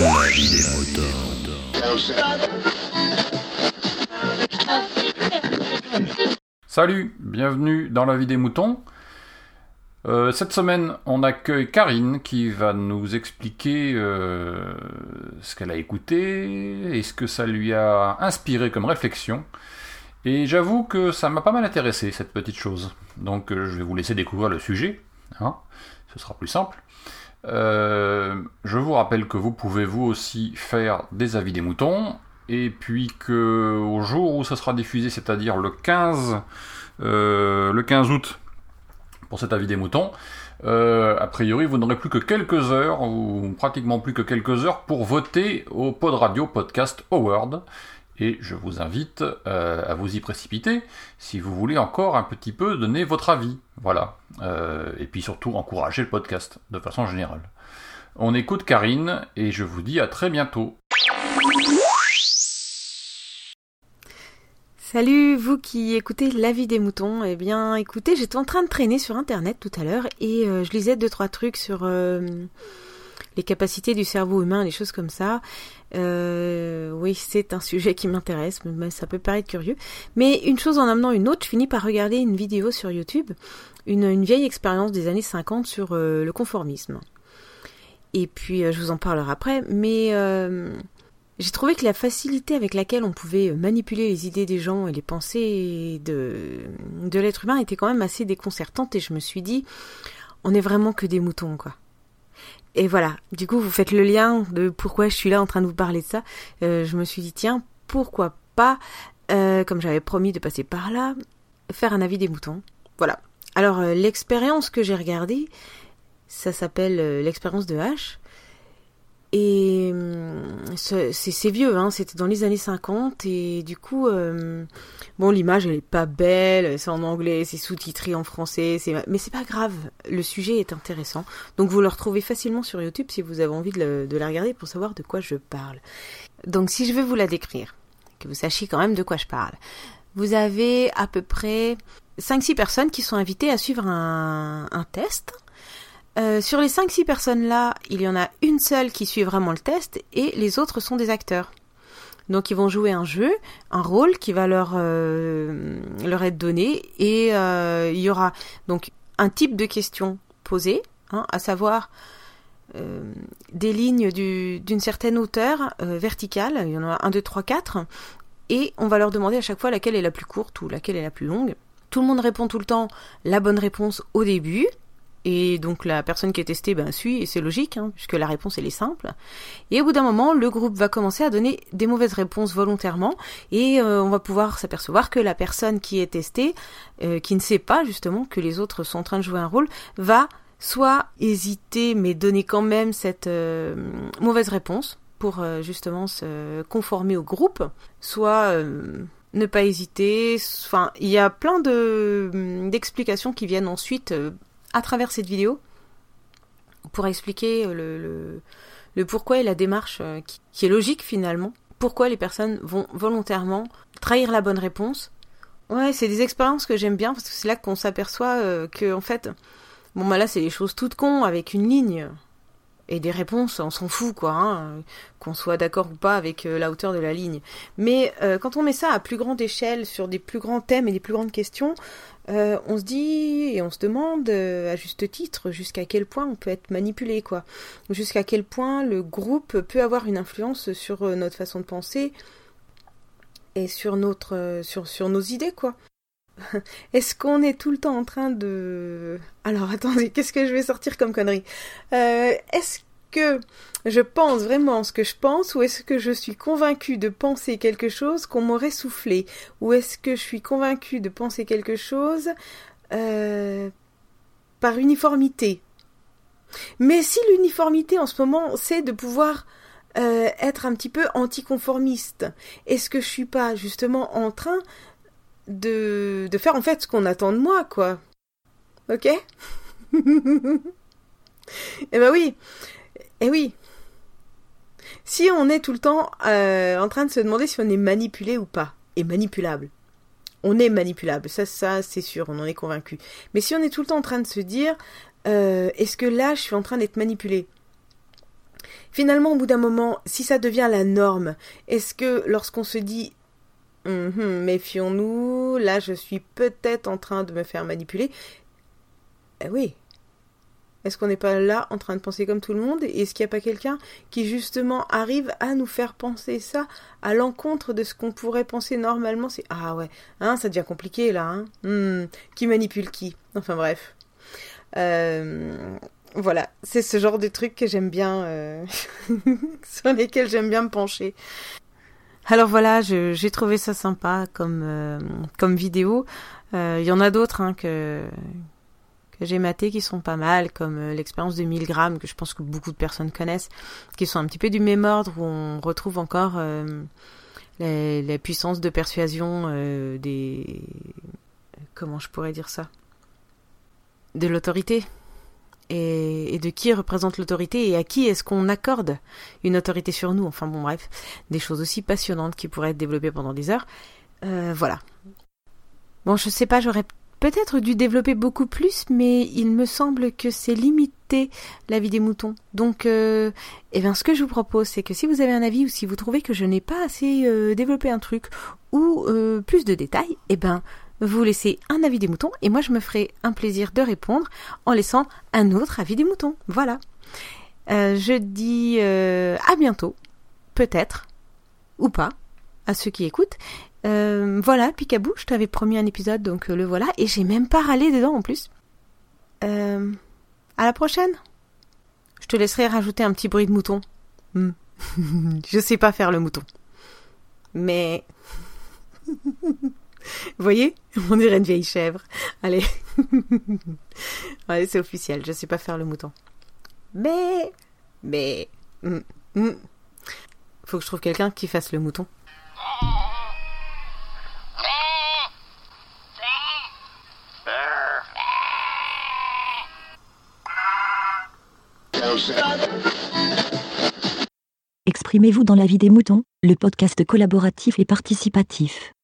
Des. Salut, bienvenue dans la vie des moutons. Euh, cette semaine, on accueille Karine qui va nous expliquer euh, ce qu'elle a écouté et ce que ça lui a inspiré comme réflexion. Et j'avoue que ça m'a pas mal intéressé cette petite chose. Donc euh, je vais vous laisser découvrir le sujet. hein. Ce sera plus simple. Euh, je vous rappelle que vous pouvez vous aussi faire des avis des moutons. Et puis que au jour où ça sera diffusé, c'est-à-dire le 15, euh, le 15 août, pour cet avis des moutons, euh, a priori vous n'aurez plus que quelques heures, ou pratiquement plus que quelques heures, pour voter au Pod Radio Podcast Award. Et je vous invite euh, à vous y précipiter si vous voulez encore un petit peu donner votre avis. Voilà. Euh, et puis surtout encourager le podcast de façon générale. On écoute Karine et je vous dis à très bientôt. Salut, vous qui écoutez La vie des moutons. Eh bien, écoutez, j'étais en train de traîner sur Internet tout à l'heure et euh, je lisais deux trois trucs sur les capacités du cerveau humain, les choses comme ça. Euh, oui, c'est un sujet qui m'intéresse, mais ça peut paraître curieux. Mais une chose en amenant une autre, je finis par regarder une vidéo sur YouTube, une, vieille expérience des années 50 sur euh, le conformisme. Et puis, euh, je vous en parlerai après, mais... j'ai trouvé que la facilité avec laquelle on pouvait manipuler les idées des gens et les pensées de, de l'être humain était quand même assez déconcertante et je me suis dit, on est vraiment que des moutons, quoi. Et voilà, du coup, vous faites le lien de pourquoi je suis là en train de vous parler de ça. Euh, je me suis dit, tiens, pourquoi pas, euh, comme j'avais promis de passer par là, faire un avis des moutons. Voilà. Alors, euh, l'expérience que j'ai regardée, ça s'appelle l'expérience de H. C'est vieux, hein, c'était dans les années 50 et du coup, euh, bon, l'image elle est pas belle, c'est en anglais, c'est sous-titré en français, mais c'est pas grave, le sujet est intéressant. Donc vous le retrouvez facilement sur YouTube si vous avez envie de, le- la regarder pour savoir de quoi je parle. Donc si je veux vous la décrire, que vous sachiez quand même de quoi je parle. Vous avez à peu près 5-6 personnes qui sont invitées à suivre un, un test. Euh, sur les 5-6 personnes-là, il y en a une seule qui suit vraiment le test et les autres sont des acteurs. Donc ils vont jouer un jeu, un rôle qui va leur, euh, leur être donné et euh, il y aura donc un type de question posée, hein, à savoir des lignes du- d'une certaine hauteur verticale, il y en a 1, 2, 3, 4, et on va leur demander à chaque fois laquelle est la plus courte ou laquelle est la plus longue. Tout le monde répond tout le temps la bonne réponse au début, et donc la personne qui est testée ben, suit, et c'est logique, hein, puisque la réponse elle est simple. Et au bout d'un moment, le groupe va commencer à donner des mauvaises réponses volontairement, et euh, on va pouvoir s'apercevoir que la personne qui est testée, euh, qui ne sait pas justement que les autres sont en train de jouer un rôle, va soit hésiter, mais donner quand même cette euh, mauvaise réponse pour justement se conformer au groupe, soit ne pas hésiter. Enfin, il y a plein de d'explications qui viennent ensuite à travers cette vidéo pour expliquer le, le, pourquoi et la démarche euh, qui, est logique finalement. Pourquoi les personnes vont volontairement trahir la bonne réponse. Ouais, c'est des expériences que j'aime bien parce que c'est là qu'on s'aperçoit euh, que en fait, bon bah là c'est des choses toutes cons avec une ligne et des réponses, on s'en fout quoi, hein, qu'on soit d'accord ou pas avec euh, la hauteur de la ligne. Mais euh, quand on met ça à plus grande échelle sur des plus grands thèmes et des plus grandes questions, euh, on se dit et on se demande à juste titre jusqu'à quel point on peut être manipulé quoi, jusqu'à quel point le groupe peut avoir une influence sur notre façon de penser et sur notre sur sur nos idées quoi. Est-ce qu'on est tout le temps en train de... Alors attendez, qu'est-ce que je vais sortir comme connerie? Euh, Est-ce que je pense vraiment ce que je pense ou est-ce que je suis convaincue de penser quelque chose qu'on m'aurait soufflé? Ou est-ce que je suis convaincue de penser quelque chose euh, par uniformité? Mais si l'uniformité en ce moment c'est de pouvoir euh, être un petit peu anticonformiste, est-ce que je suis pas justement en train de, faire en fait ce qu'on attend de moi, quoi. Ok? Eh ben oui, eh oui. Si on est tout le temps euh, en train de se demander si on est manipulé ou pas, et manipulable, on est manipulable, ça, ça c'est sûr, on en est convaincu. Mais si on est tout le temps en train de se dire, euh, est-ce que là je suis en train d'être manipulé? Finalement, au bout d'un moment, si ça devient la norme, est-ce que lorsqu'on se dit hum, méfions-nous, là je suis peut-être en train de me faire manipuler, eh oui, est-ce qu'on n'est pas là en train de penser comme tout le monde? Est-ce qu'il n'y a pas quelqu'un qui justement arrive à nous faire penser ça à l'encontre de ce qu'on pourrait penser normalement? C'est ah ouais, hein, ça devient compliqué là. Hein. Hmm, qui manipule qui? Enfin bref. Euh, voilà, c'est ce genre de truc que j'aime bien, euh, sur lesquels j'aime bien me pencher. Alors voilà, j'ai trouvé ça sympa comme euh, comme vidéo. Il y en a d'autres hein, que j'ai maté qui sont pas mal, comme euh, l'expérience de 1000 grammes, que je pense que beaucoup de personnes connaissent, qui sont un petit peu du même ordre, où on retrouve encore euh, la, puissance de persuasion euh, des... Comment je pourrais dire ça? De l'autorité. Et, de qui représente l'autorité et à qui est-ce qu'on accorde une autorité sur nous. Enfin bon bref, des choses aussi passionnantes qui pourraient être développées pendant des heures. voilà. Bon, je sais pas, j'aurais peut-être dû développer beaucoup plus, mais il me semble que c'est limité la vie des moutons. Donc, euh, eh bien, ce que je vous propose, c'est que si vous avez un avis ou si vous trouvez que je n'ai pas assez euh, développé un truc ou euh, plus de détails, eh ben, vous laissez un avis des moutons et moi je me ferai un plaisir de répondre en laissant un autre avis des moutons. Voilà. je dis à bientôt, peut-être ou pas, à ceux qui écoutent. Euh, voilà, Picabou, je t'avais promis un épisode, donc euh, le voilà. Et j'ai même pas râlé dedans en plus. Euh, à la prochaine. Je te laisserai rajouter un petit bruit de mouton. Hmm. je sais pas faire le mouton. Mais... Vous voyez On dirait une vieille chèvre. Allez. Allez, c'est officiel, je sais pas faire le mouton. Mais... Mais... Hmm, hmm. Faut que je trouve quelqu'un qui fasse le mouton. Exprimez-vous dans la vie des moutons, le podcast collaboratif et participatif.